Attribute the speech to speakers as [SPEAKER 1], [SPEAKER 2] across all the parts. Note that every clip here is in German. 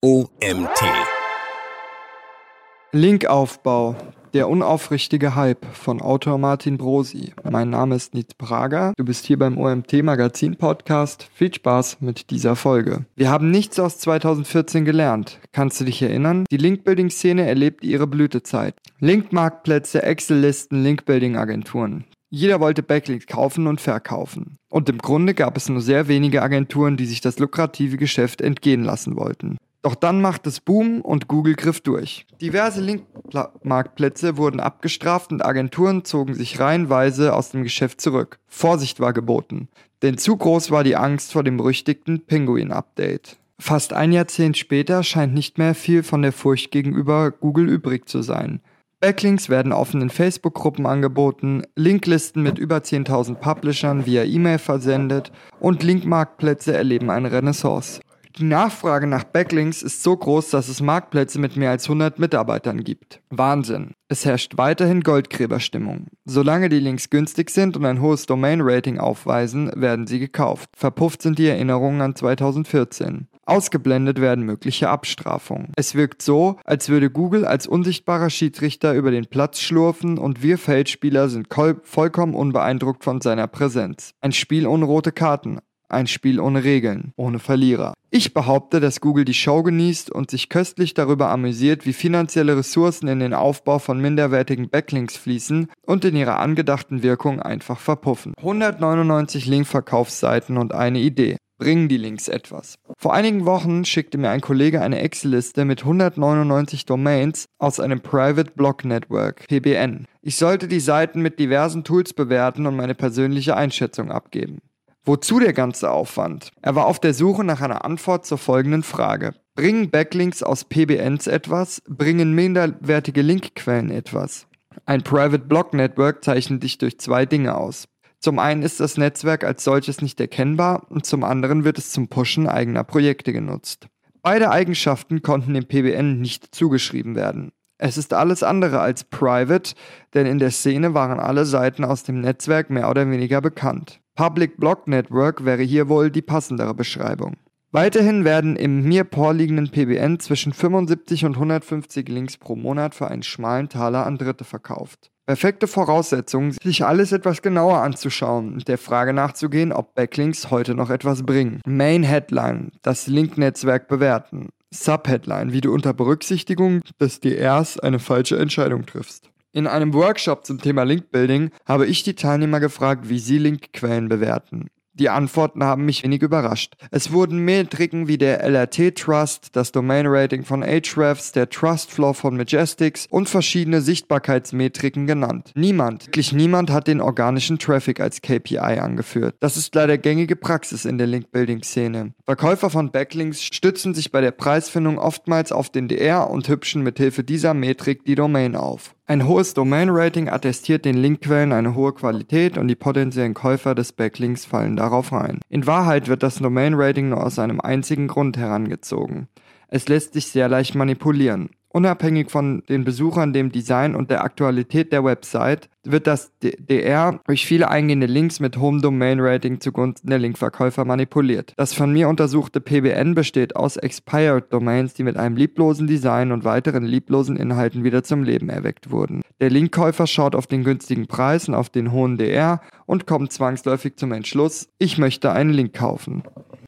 [SPEAKER 1] OMT.
[SPEAKER 2] Linkaufbau. Der unaufrichtige Hype von Autor Martin Brosi. Mein Name ist Nils Prager. Du bist hier beim OMT Magazin Podcast. Viel Spaß mit dieser Folge. Wir haben nichts aus 2014 gelernt. Kannst du dich erinnern? Die Linkbuilding-Szene erlebt ihre Blütezeit. Linkmarktplätze, Excel-Listen, Linkbuilding-Agenturen. Jeder wollte Backlinks kaufen und verkaufen. Und im Grunde gab es nur sehr wenige Agenturen, die sich das lukrative Geschäft entgehen lassen wollten. Doch dann macht es Boom und Google griff durch. Diverse Linkmarktplätze wurden abgestraft und Agenturen zogen sich reihenweise aus dem Geschäft zurück. Vorsicht war geboten, denn zu groß war die Angst vor dem berüchtigten Penguin-Update. Fast ein Jahrzehnt später scheint nicht mehr viel von der Furcht gegenüber Google übrig zu sein. Backlinks werden offenen Facebook-Gruppen angeboten, Linklisten mit über 10.000 Publishern via E-Mail versendet und Linkmarktplätze erleben eine Renaissance. Die Nachfrage nach Backlinks ist so groß, dass es Marktplätze mit mehr als 100 Mitarbeitern gibt. Wahnsinn. Es herrscht weiterhin Goldgräberstimmung. Solange die Links günstig sind und ein hohes Domain-Rating aufweisen, werden sie gekauft. Verpufft sind die Erinnerungen an 2014. Ausgeblendet werden mögliche Abstrafungen. Es wirkt so, als würde Google als unsichtbarer Schiedsrichter über den Platz schlurfen und wir Feldspieler sind vollkommen unbeeindruckt von seiner Präsenz. Ein Spiel ohne rote Karten, ein Spiel ohne Regeln, ohne Verlierer. Ich behaupte, dass Google die Show genießt und sich köstlich darüber amüsiert, wie finanzielle Ressourcen in den Aufbau von minderwertigen Backlinks fließen und in ihrer angedachten Wirkung einfach verpuffen. 199 Linkverkaufsseiten und eine Idee. Bringen die Links etwas? Vor einigen Wochen schickte mir ein Kollege eine Excel-Liste mit 199 Domains aus einem Private Block Network, PBN. Ich sollte die Seiten mit diversen Tools bewerten und meine persönliche Einschätzung abgeben. Wozu der ganze Aufwand? Er war auf der Suche nach einer Antwort zur folgenden Frage. Bringen Backlinks aus PBNs etwas? Bringen minderwertige Linkquellen etwas? Ein Private Block Network zeichnet dich durch zwei Dinge aus. Zum einen ist das Netzwerk als solches nicht erkennbar und zum anderen wird es zum Pushen eigener Projekte genutzt. Beide Eigenschaften konnten dem PBN nicht zugeschrieben werden. Es ist alles andere als private, denn in der Szene waren alle Seiten aus dem Netzwerk mehr oder weniger bekannt. Public Block Network wäre hier wohl die passendere Beschreibung. Weiterhin werden im mir vorliegenden PBN zwischen 75 und 150 Links pro Monat für einen schmalen Taler an Dritte verkauft. Perfekte Voraussetzungen, sich alles etwas genauer anzuschauen und der Frage nachzugehen, ob Backlinks heute noch etwas bringen. Main Headline, das Link-Netzwerk bewerten. Subheadline, wie du unter Berücksichtigung des DRs eine falsche Entscheidung triffst. In einem Workshop zum Thema Linkbuilding habe ich die Teilnehmer gefragt, wie sie Linkquellen bewerten. Die Antworten haben mich wenig überrascht. Es wurden Metriken wie der LRT Trust, das Domain Rating von Ahrefs, der Trust Flow von Majestics und verschiedene Sichtbarkeitsmetriken genannt. Niemand, wirklich niemand hat den organischen Traffic als KPI angeführt. Das ist leider gängige Praxis in der Link-Building-Szene. Verkäufer von Backlinks stützen sich bei der Preisfindung oftmals auf den DR und hübschen mithilfe dieser Metrik die Domain auf. Ein hohes Domain-Rating attestiert den Linkquellen eine hohe Qualität und die potenziellen Käufer des Backlinks fallen darauf rein. In Wahrheit wird das Domain-Rating nur aus einem einzigen Grund herangezogen. Es lässt sich sehr leicht manipulieren. Unabhängig von den Besuchern, dem Design und der Aktualität der Website wird das DR durch viele eingehende Links mit hohem Domain-Rating zugunsten der Linkverkäufer manipuliert. Das von mir untersuchte PBN besteht aus Expired Domains, die mit einem lieblosen Design und weiteren lieblosen Inhalten wieder zum Leben erweckt wurden. Der Linkkäufer schaut auf den günstigen Preis und auf den hohen DR und kommt zwangsläufig zum Entschluss, ich möchte einen Link kaufen.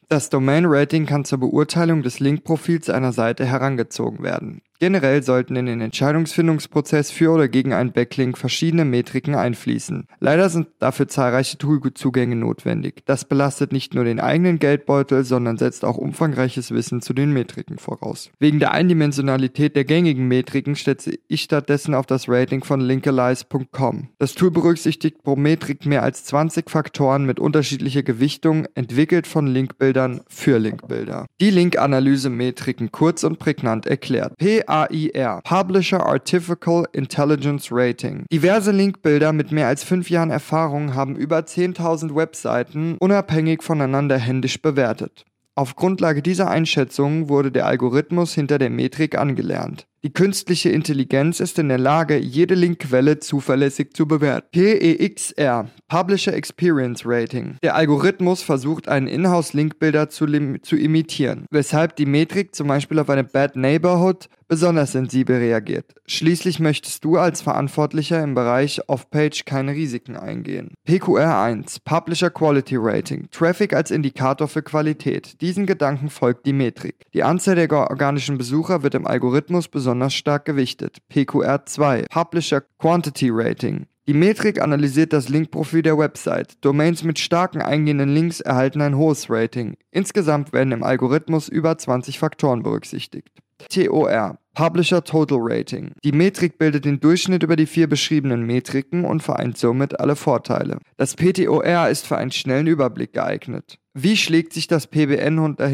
[SPEAKER 2] Das Domain-Rating kann zur Beurteilung des Linkprofils einer Seite herangezogen werden. Generell sollten in den Entscheidungsfindungsprozess für oder gegen einen Backlink verschiedene Metriken einfließen. Leider sind dafür zahlreiche Toolzugänge notwendig. Das belastet nicht nur den eigenen Geldbeutel, sondern setzt auch umfangreiches Wissen zu den Metriken voraus. Wegen der Eindimensionalität der gängigen Metriken setze ich stattdessen auf das Rating von Linkalyze.com. Das Tool berücksichtigt pro Metrik mehr als 20 Faktoren mit unterschiedlicher Gewichtung, entwickelt von Linkbildern für Linkbilder. Die Linkanalyse-Metriken kurz und prägnant erklärt. PAIR, Publisher Artificial Intelligence Rating. Diverse Linkbilder mit mehr als fünf Jahren Erfahrung haben über 10.000 Webseiten unabhängig voneinander händisch bewertet. Auf Grundlage dieser Einschätzungen wurde der Algorithmus hinter der Metrik angelernt. Die künstliche Intelligenz ist in der Lage, jede Linkquelle zuverlässig zu bewerten. PEXR, Publisher Experience Rating. Der Algorithmus versucht, einen Inhouse-Linkbilder zu, zu imitieren, weshalb die Metrik zum Beispiel auf eine Bad Neighborhood besonders sensibel reagiert. Schließlich möchtest du als Verantwortlicher im Bereich Off-Page keine Risiken eingehen. PQR1, Publisher Quality Rating, Traffic als Indikator für Qualität. Diesen Gedanken folgt die Metrik. Die Anzahl der organischen Besucher wird im Algorithmus besonders stark gewichtet. PQR2, Publisher Quantity Rating. Die Metrik analysiert das Linkprofil der Website. Domains mit starken eingehenden Links erhalten ein hohes Rating. Insgesamt werden im Algorithmus über 20 Faktoren berücksichtigt. TOR Publisher Total Rating. Die Metrik bildet den Durchschnitt über die vier beschriebenen Metriken und vereint somit alle Vorteile. Das PTOR ist für einen schnellen Überblick geeignet. Wie schlägt sich das PBN unter,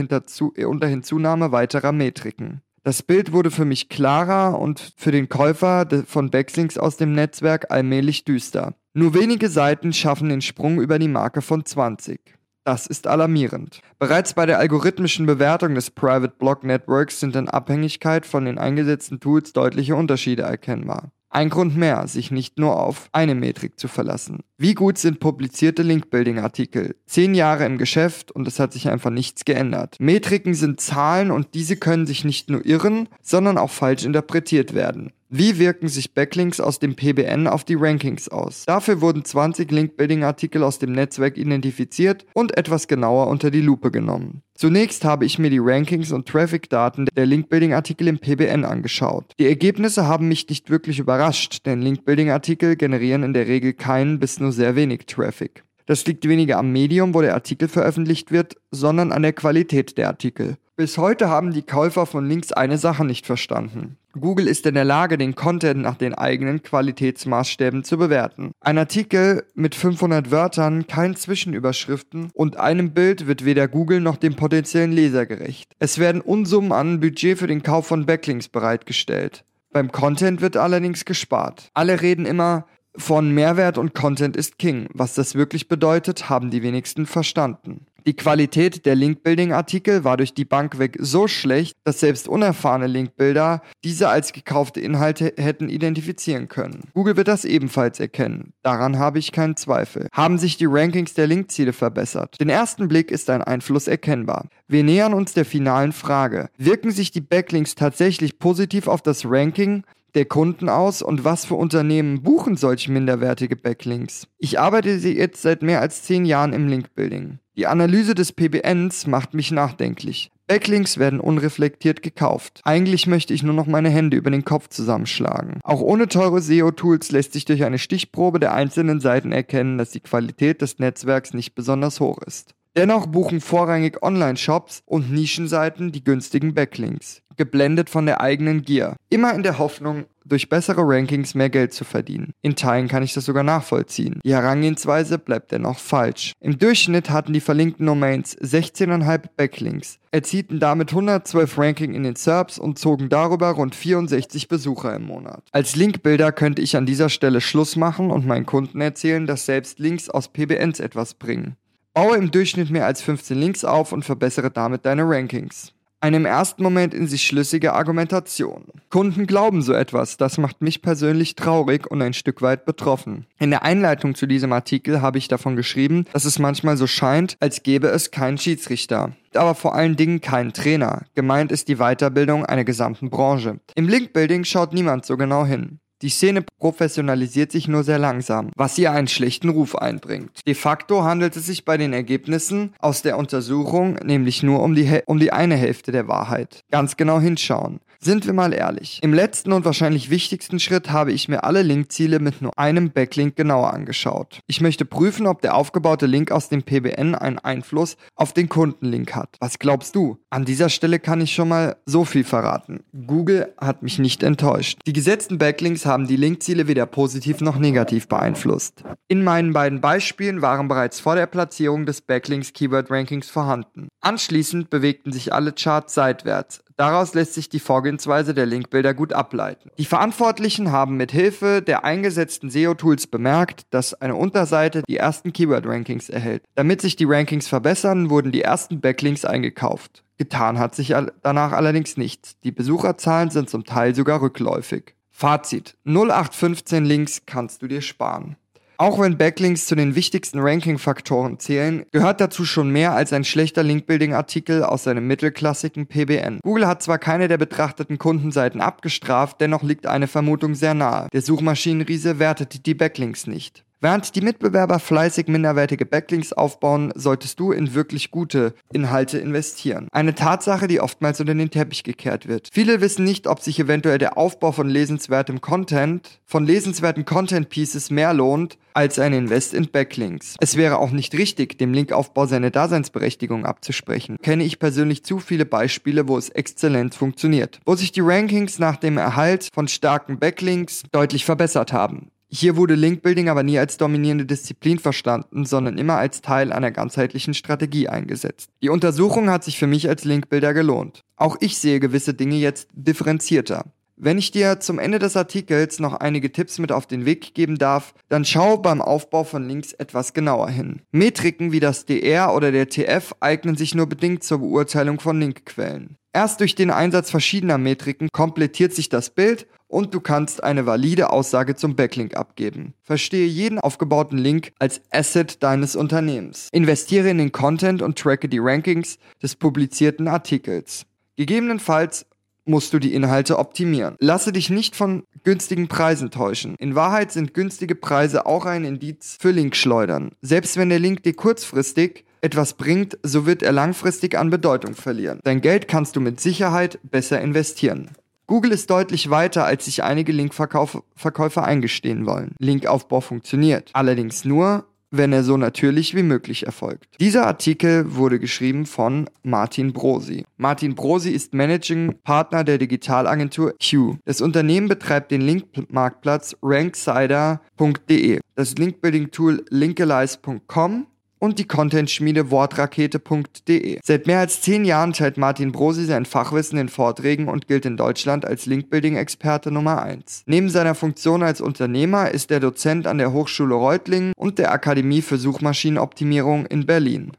[SPEAKER 2] unter Hinzunahme weiterer Metriken? Das Bild wurde für mich klarer und für den Käufer von Backlinks aus dem Netzwerk allmählich düster. Nur wenige Seiten schaffen den Sprung über die Marke von 20. Das ist alarmierend. Bereits bei der algorithmischen Bewertung des Private Block Networks sind in Abhängigkeit von den eingesetzten Tools deutliche Unterschiede erkennbar. Ein Grund mehr, sich nicht nur auf eine Metrik zu verlassen. Wie gut sind publizierte Link-Building-Artikel? Zehn Jahre im Geschäft und es hat sich einfach nichts geändert. Metriken sind Zahlen und diese können sich nicht nur irren, sondern auch falsch interpretiert werden. Wie wirken sich Backlinks aus dem PBN auf die Rankings aus? Dafür wurden 20 Link-Building-Artikel aus dem Netzwerk identifiziert und etwas genauer unter die Lupe genommen. Zunächst habe ich mir die Rankings und Traffic-Daten der Link-Building-Artikel im PBN angeschaut. Die Ergebnisse haben mich nicht wirklich überrascht, denn Link-Building-Artikel generieren in der Regel keinen bis nur sehr wenig Traffic. Das liegt weniger am Medium, wo der Artikel veröffentlicht wird, sondern an der Qualität der Artikel. Bis heute haben die Käufer von Links eine Sache nicht verstanden. Google ist in der Lage, den Content nach den eigenen Qualitätsmaßstäben zu bewerten. Ein Artikel mit 500 Wörtern, kein Zwischenüberschriften und einem Bild wird weder Google noch dem potenziellen Leser gerecht. Es werden Unsummen an Budget für den Kauf von Backlinks bereitgestellt. Beim Content wird allerdings gespart. Alle reden immer von Mehrwert und Content ist King. Was das wirklich bedeutet, haben die wenigsten verstanden. Die Qualität der Link-Building-Artikel war durch die Bank weg so schlecht, dass selbst unerfahrene Linkbuilder diese als gekaufte Inhalte hätten identifizieren können. Google wird das ebenfalls erkennen. Daran habe ich keinen Zweifel. Haben sich die Rankings der Linkziele verbessert? Den ersten Blick ist ein Einfluss erkennbar. Wir nähern uns der finalen Frage. Wirken sich die Backlinks tatsächlich positiv auf das Ranking? der Kunden aus und was für Unternehmen buchen solche minderwertige Backlinks? Ich arbeite jetzt seit mehr als zehn Jahren im Linkbuilding. Die Analyse des PBNs macht mich nachdenklich. Backlinks werden unreflektiert gekauft. Eigentlich möchte ich nur noch meine Hände über den Kopf zusammenschlagen. Auch ohne teure SEO-Tools lässt sich durch eine Stichprobe der einzelnen Seiten erkennen, dass die Qualität des Netzwerks nicht besonders hoch ist. Dennoch buchen vorrangig Online-Shops und Nischenseiten die günstigen Backlinks, geblendet von der eigenen Gier. Immer in der Hoffnung, durch bessere Rankings mehr Geld zu verdienen. In Teilen kann ich das sogar nachvollziehen. Die Herangehensweise bleibt dennoch falsch. Im Durchschnitt hatten die verlinkten Domains 16,5 Backlinks, erzielten damit 112 Ranking in den SERPs und zogen darüber rund 64 Besucher im Monat. Als Linkbilder könnte ich an dieser Stelle Schluss machen und meinen Kunden erzählen, dass selbst Links aus PBNs etwas bringen. Baue im Durchschnitt mehr als 15 Links auf und verbessere damit deine Rankings. Eine im ersten Moment in sich schlüssige Argumentation. Kunden glauben so etwas, das macht mich persönlich traurig und ein Stück weit betroffen. In der Einleitung zu diesem Artikel habe ich davon geschrieben, dass es manchmal so scheint, als gäbe es keinen Schiedsrichter aber vor allen Dingen keinen Trainer. Gemeint ist die Weiterbildung einer gesamten Branche. Im Linkbuilding schaut niemand so genau hin. Die Szene professionalisiert sich nur sehr langsam, was ihr einen schlechten Ruf einbringt. De facto handelt es sich bei den Ergebnissen aus der Untersuchung nämlich nur um die, um die eine Hälfte der Wahrheit. Ganz genau hinschauen. Sind wir mal ehrlich. Im letzten und wahrscheinlich wichtigsten Schritt habe ich mir alle Linkziele mit nur einem Backlink genauer angeschaut. Ich möchte prüfen, ob der aufgebaute Link aus dem PBN einen Einfluss auf den Kundenlink hat. Was glaubst du? An dieser Stelle kann ich schon mal so viel verraten. Google hat mich nicht enttäuscht. Die gesetzten Backlinks haben die Linkziele weder positiv noch negativ beeinflusst. In meinen beiden Beispielen waren bereits vor der Platzierung des Backlinks Keyword Rankings vorhanden. Anschließend bewegten sich alle Charts seitwärts. Daraus lässt sich die Vorgehensweise der Linkbilder gut ableiten. Die Verantwortlichen haben mit Hilfe der eingesetzten SEO-Tools bemerkt, dass eine Unterseite die ersten Keyword-Rankings erhält. Damit sich die Rankings verbessern, wurden die ersten Backlinks eingekauft. Getan hat sich danach allerdings nichts. Die Besucherzahlen sind zum Teil sogar rückläufig. Fazit. 0815 Links kannst du dir sparen. Auch wenn Backlinks zu den wichtigsten Ranking-Faktoren zählen, gehört dazu schon mehr als ein schlechter Link-Building-Artikel aus seinem mittelklassigen PBN. Google hat zwar keine der betrachteten Kundenseiten abgestraft, dennoch liegt eine Vermutung sehr nahe. Der Suchmaschinenriese wertet die Backlinks nicht. Während die Mitbewerber fleißig minderwertige Backlinks aufbauen, solltest du in wirklich gute Inhalte investieren. Eine Tatsache, die oftmals unter den Teppich gekehrt wird. Viele wissen nicht, ob sich eventuell der Aufbau von lesenswertem Content, von lesenswerten Content Pieces mehr lohnt, als ein Invest in Backlinks. Es wäre auch nicht richtig, dem Linkaufbau seine Daseinsberechtigung abzusprechen. Kenne ich persönlich zu viele Beispiele, wo es exzellent funktioniert. Wo sich die Rankings nach dem Erhalt von starken Backlinks deutlich verbessert haben. Hier wurde Linkbuilding aber nie als dominierende Disziplin verstanden, sondern immer als Teil einer ganzheitlichen Strategie eingesetzt. Die Untersuchung hat sich für mich als Linkbuilder gelohnt. Auch ich sehe gewisse Dinge jetzt differenzierter. Wenn ich dir zum Ende des Artikels noch einige Tipps mit auf den Weg geben darf, dann schau beim Aufbau von Links etwas genauer hin. Metriken wie das DR oder der TF eignen sich nur bedingt zur Beurteilung von Linkquellen. Erst durch den Einsatz verschiedener Metriken komplettiert sich das Bild und du kannst eine valide Aussage zum Backlink abgeben. Verstehe jeden aufgebauten Link als Asset deines Unternehmens. Investiere in den Content und tracke die Rankings des publizierten Artikels. Gegebenenfalls musst du die Inhalte optimieren. Lasse dich nicht von günstigen Preisen täuschen. In Wahrheit sind günstige Preise auch ein Indiz für Linkschleudern. Selbst wenn der Link dir kurzfristig etwas bringt, so wird er langfristig an Bedeutung verlieren. Dein Geld kannst du mit Sicherheit besser investieren. Google ist deutlich weiter, als sich einige Linkverkäufer eingestehen wollen. Linkaufbau funktioniert. Allerdings nur, wenn er so natürlich wie möglich erfolgt. Dieser Artikel wurde geschrieben von Martin Brosi. Martin Brosi ist Managing Partner der Digitalagentur Q. Das Unternehmen betreibt den Linkmarktplatz ranksider.de, das Linkbuilding-Tool linkalize.com und die Content-Schmiede wortrakete.de. Seit mehr als zehn Jahren teilt Martin Brosi sein Fachwissen in Vorträgen und gilt in Deutschland als Linkbuilding-Experte Nummer 1. Neben seiner Funktion als Unternehmer ist er Dozent an der Hochschule Reutlingen und der Akademie für Suchmaschinenoptimierung in Berlin.